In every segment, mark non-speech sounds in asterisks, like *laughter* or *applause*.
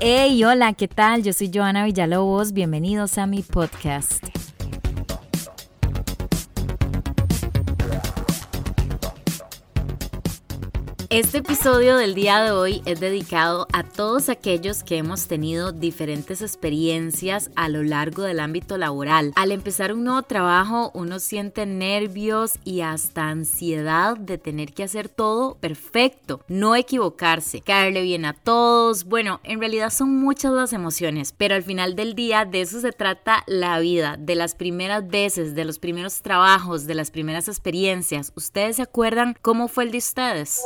Hey, hola, ¿qué tal? Yo soy Joana Villalobos, bienvenidos a mi podcast. Este episodio del día de hoy es dedicado a todos aquellos que hemos tenido diferentes experiencias a lo largo del ámbito laboral. Al empezar un nuevo trabajo, uno siente nervios y hasta ansiedad de tener que hacer todo perfecto, no equivocarse, caerle bien a todos. Bueno, en realidad son muchas las emociones, pero al final del día de eso se trata la vida, de las primeras veces, de los primeros trabajos, de las primeras experiencias. ¿Ustedes se acuerdan cómo fue el de ustedes?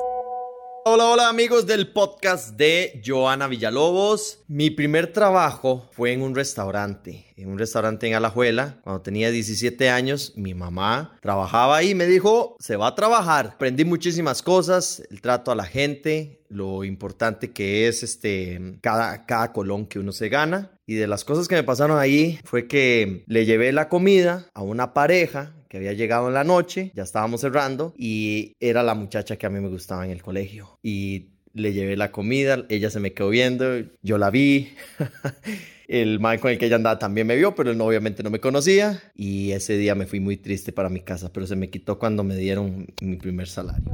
Hola, hola amigos del podcast de Joana Villalobos. Mi primer trabajo fue en un restaurante, en un restaurante en Alajuela. Cuando tenía 17 años, mi mamá trabajaba ahí y me dijo, se va a trabajar. Aprendí muchísimas cosas, el trato a la gente, lo importante que es este, cada, cada colón que uno se gana. Y de las cosas que me pasaron ahí fue que le llevé la comida a una pareja que había llegado en la noche, ya estábamos cerrando y era la muchacha que a mí me gustaba en el colegio. Y le llevé la comida, ella se me quedó viendo, yo la vi. *laughs* el man con el que ella andaba también me vio, pero él obviamente no me conocía. Y ese día me fui muy triste para mi casa, pero se me quitó cuando me dieron mi primer salario.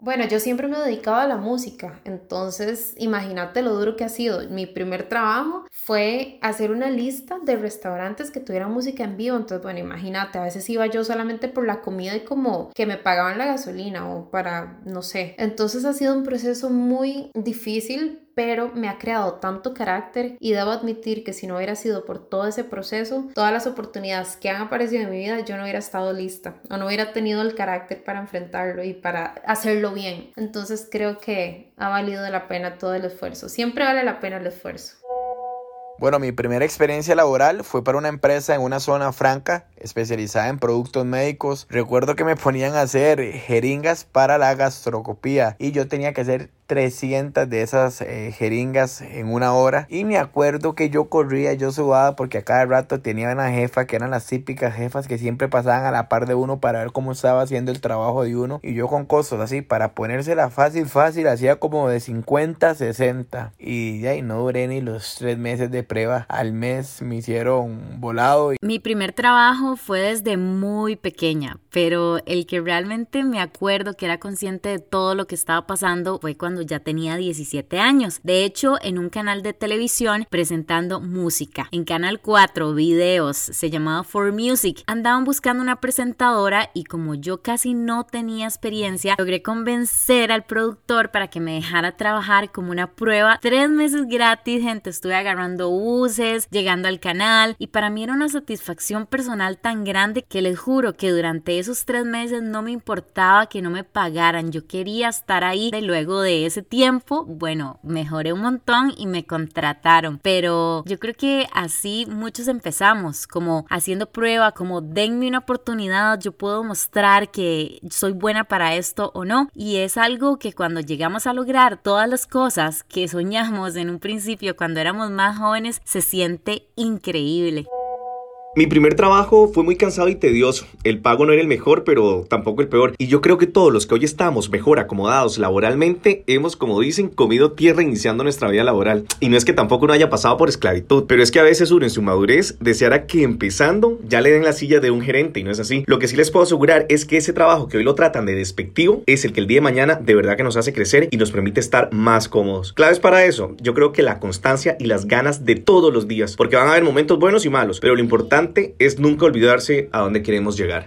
Bueno, yo siempre me he dedicado a la música, entonces imagínate lo duro que ha sido. Mi primer trabajo fue hacer una lista de restaurantes que tuvieran música en vivo, entonces bueno, imagínate, a veces iba yo solamente por la comida y como que me pagaban la gasolina o para, no sé. Entonces ha sido un proceso muy difícil, pero me ha creado tanto carácter y debo admitir que si no hubiera sido por todo ese proceso, todas las oportunidades que han aparecido en mi vida, yo no hubiera estado lista o no hubiera tenido el carácter para enfrentarlo y para hacerlo bien. Entonces creo que ha valido la pena todo el esfuerzo. Siempre vale la pena el esfuerzo. Bueno, mi primera experiencia laboral fue para una empresa en una zona franca especializada en productos médicos. Recuerdo que me ponían a hacer jeringas para la gastrocopía y yo tenía que hacer 300 de esas eh, jeringas en una hora. Y me acuerdo que yo corría, yo subaba porque a cada rato tenía una jefa que eran las típicas jefas que siempre pasaban a la par de uno para ver cómo estaba haciendo el trabajo de uno. Y yo con cosas así, para ponérsela fácil, fácil, hacía como de 50, 60. Y ya, y no duré ni los tres meses de prueba. Al mes me hicieron volado. Mi primer trabajo fue desde muy pequeña, pero el que realmente me acuerdo que era consciente de todo lo que estaba pasando fue cuando ya tenía 17 años. De hecho, en un canal de televisión presentando música. En Canal 4, videos, se llamaba For Music. Andaban buscando una presentadora y como yo casi no tenía experiencia, logré convencer al productor para que me dejara trabajar como una prueba. Tres meses gratis, gente, estuve agarrando buses, llegando al canal y para mí era una satisfacción personal tan grande que les juro que durante esos tres meses no me importaba que no me pagaran. Yo quería estar ahí y luego de ese tiempo, bueno, mejoré un montón y me contrataron. Pero yo creo que así muchos empezamos, como haciendo prueba, como denme una oportunidad, yo puedo mostrar que soy buena para esto o no. Y es algo que cuando llegamos a lograr todas las cosas que soñamos en un principio cuando éramos más jóvenes, se siente increíble. Mi primer trabajo fue muy cansado y tedioso. El pago no era el mejor, pero tampoco el peor. Y yo creo que todos los que hoy estamos mejor acomodados laboralmente hemos, como dicen, comido tierra iniciando nuestra vida laboral. Y no es que tampoco uno haya pasado por esclavitud, pero es que a veces uno en su madurez deseara que empezando ya le den la silla de un gerente y no es así. Lo que sí les puedo asegurar es que ese trabajo que hoy lo tratan de despectivo es el que el día de mañana de verdad que nos hace crecer y nos permite estar más cómodos. Claves para eso, yo creo que la constancia y las ganas de todos los días, porque van a haber momentos buenos y malos, pero lo importante es nunca olvidarse a dónde queremos llegar.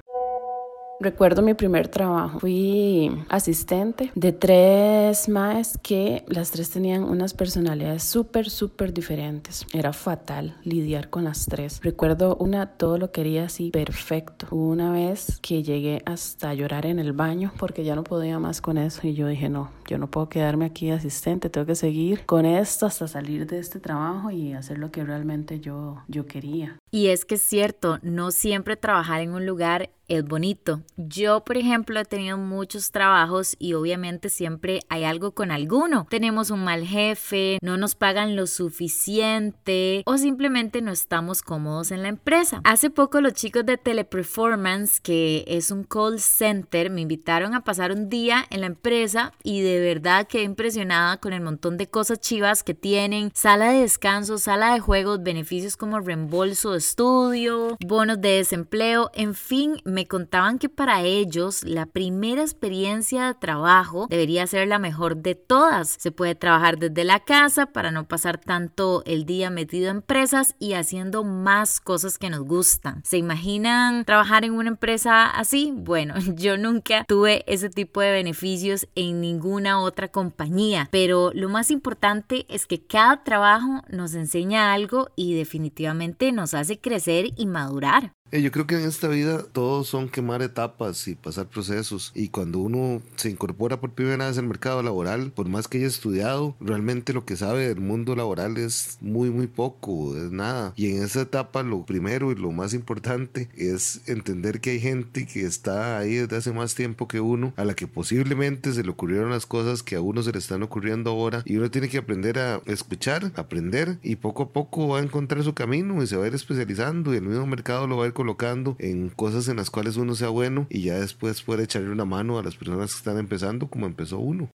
Recuerdo mi primer trabajo. Fui asistente de tres más que las tres tenían unas personalidades súper, súper diferentes. Era fatal lidiar con las tres. Recuerdo una, todo lo quería así perfecto. Una vez que llegué hasta llorar en el baño porque ya no podía más con eso y yo dije, no, yo no puedo quedarme aquí asistente, tengo que seguir con esto hasta salir de este trabajo y hacer lo que realmente yo, yo quería. Y es que es cierto, no siempre trabajar en un lugar es bonito. Yo, por ejemplo, he tenido muchos trabajos y obviamente siempre hay algo con alguno. Tenemos un mal jefe, no nos pagan lo suficiente o simplemente no estamos cómodos en la empresa. Hace poco los chicos de Teleperformance, que es un call center, me invitaron a pasar un día en la empresa y de verdad quedé impresionada con el montón de cosas chivas que tienen. Sala de descanso, sala de juegos, beneficios como reembolso de estudio, bonos de desempleo, en fin, me contaban que para ellos la primera experiencia de trabajo debería ser la mejor de todas. Se puede trabajar desde la casa para no pasar tanto el día metido en empresas y haciendo más cosas que nos gustan. ¿Se imaginan trabajar en una empresa así? Bueno, *laughs* yo nunca tuve ese tipo de beneficios en ninguna otra compañía, pero lo más importante es que cada trabajo nos enseña algo y definitivamente nos hace crecer y madurar. Eh, yo creo que en esta vida todos son quemar etapas y pasar procesos. Y cuando uno se incorpora por primera vez al mercado laboral, por más que haya estudiado, realmente lo que sabe del mundo laboral es muy, muy poco, es nada. Y en esa etapa lo primero y lo más importante es entender que hay gente que está ahí desde hace más tiempo que uno, a la que posiblemente se le ocurrieron las cosas que a uno se le están ocurriendo ahora. Y uno tiene que aprender a escuchar, aprender y poco a poco va a encontrar su camino y se va a ir especializando y el mismo mercado lo va a ir colocando en cosas en las cuales uno sea bueno y ya después puede echarle una mano a las personas que están empezando como empezó uno.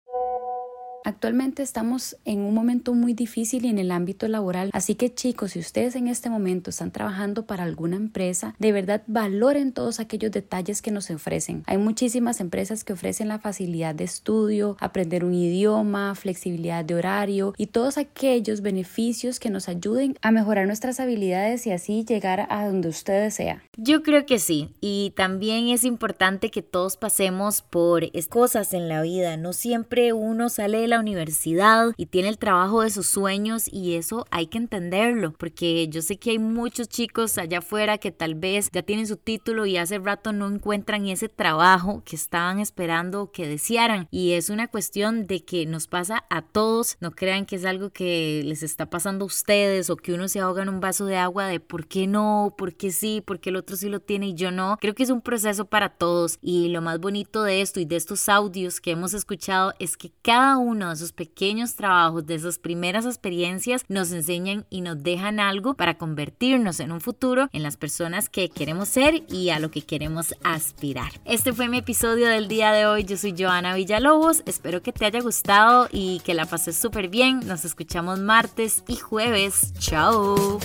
Actualmente estamos en un momento muy difícil en el ámbito laboral, así que chicos, si ustedes en este momento están trabajando para alguna empresa, de verdad valoren todos aquellos detalles que nos ofrecen. Hay muchísimas empresas que ofrecen la facilidad de estudio, aprender un idioma, flexibilidad de horario y todos aquellos beneficios que nos ayuden a mejorar nuestras habilidades y así llegar a donde usted desea. Yo creo que sí, y también es importante que todos pasemos por cosas en la vida, no siempre uno sale de la universidad y tiene el trabajo de sus sueños y eso hay que entenderlo, porque yo sé que hay muchos chicos allá afuera que tal vez ya tienen su título y hace rato no encuentran ese trabajo que estaban esperando que desearan y es una cuestión de que nos pasa a todos, no crean que es algo que les está pasando a ustedes o que uno se ahoga en un vaso de agua de por qué no, por qué sí, por qué el otro sí lo tiene y yo no. Creo que es un proceso para todos y lo más bonito de esto y de estos audios que hemos escuchado es que cada uno de esos pequeños trabajos, de esas primeras experiencias, nos enseñan y nos dejan algo para convertirnos en un futuro en las personas que queremos ser y a lo que queremos aspirar. Este fue mi episodio del día de hoy. Yo soy Joana Villalobos. Espero que te haya gustado y que la pases súper bien. Nos escuchamos martes y jueves. Chao.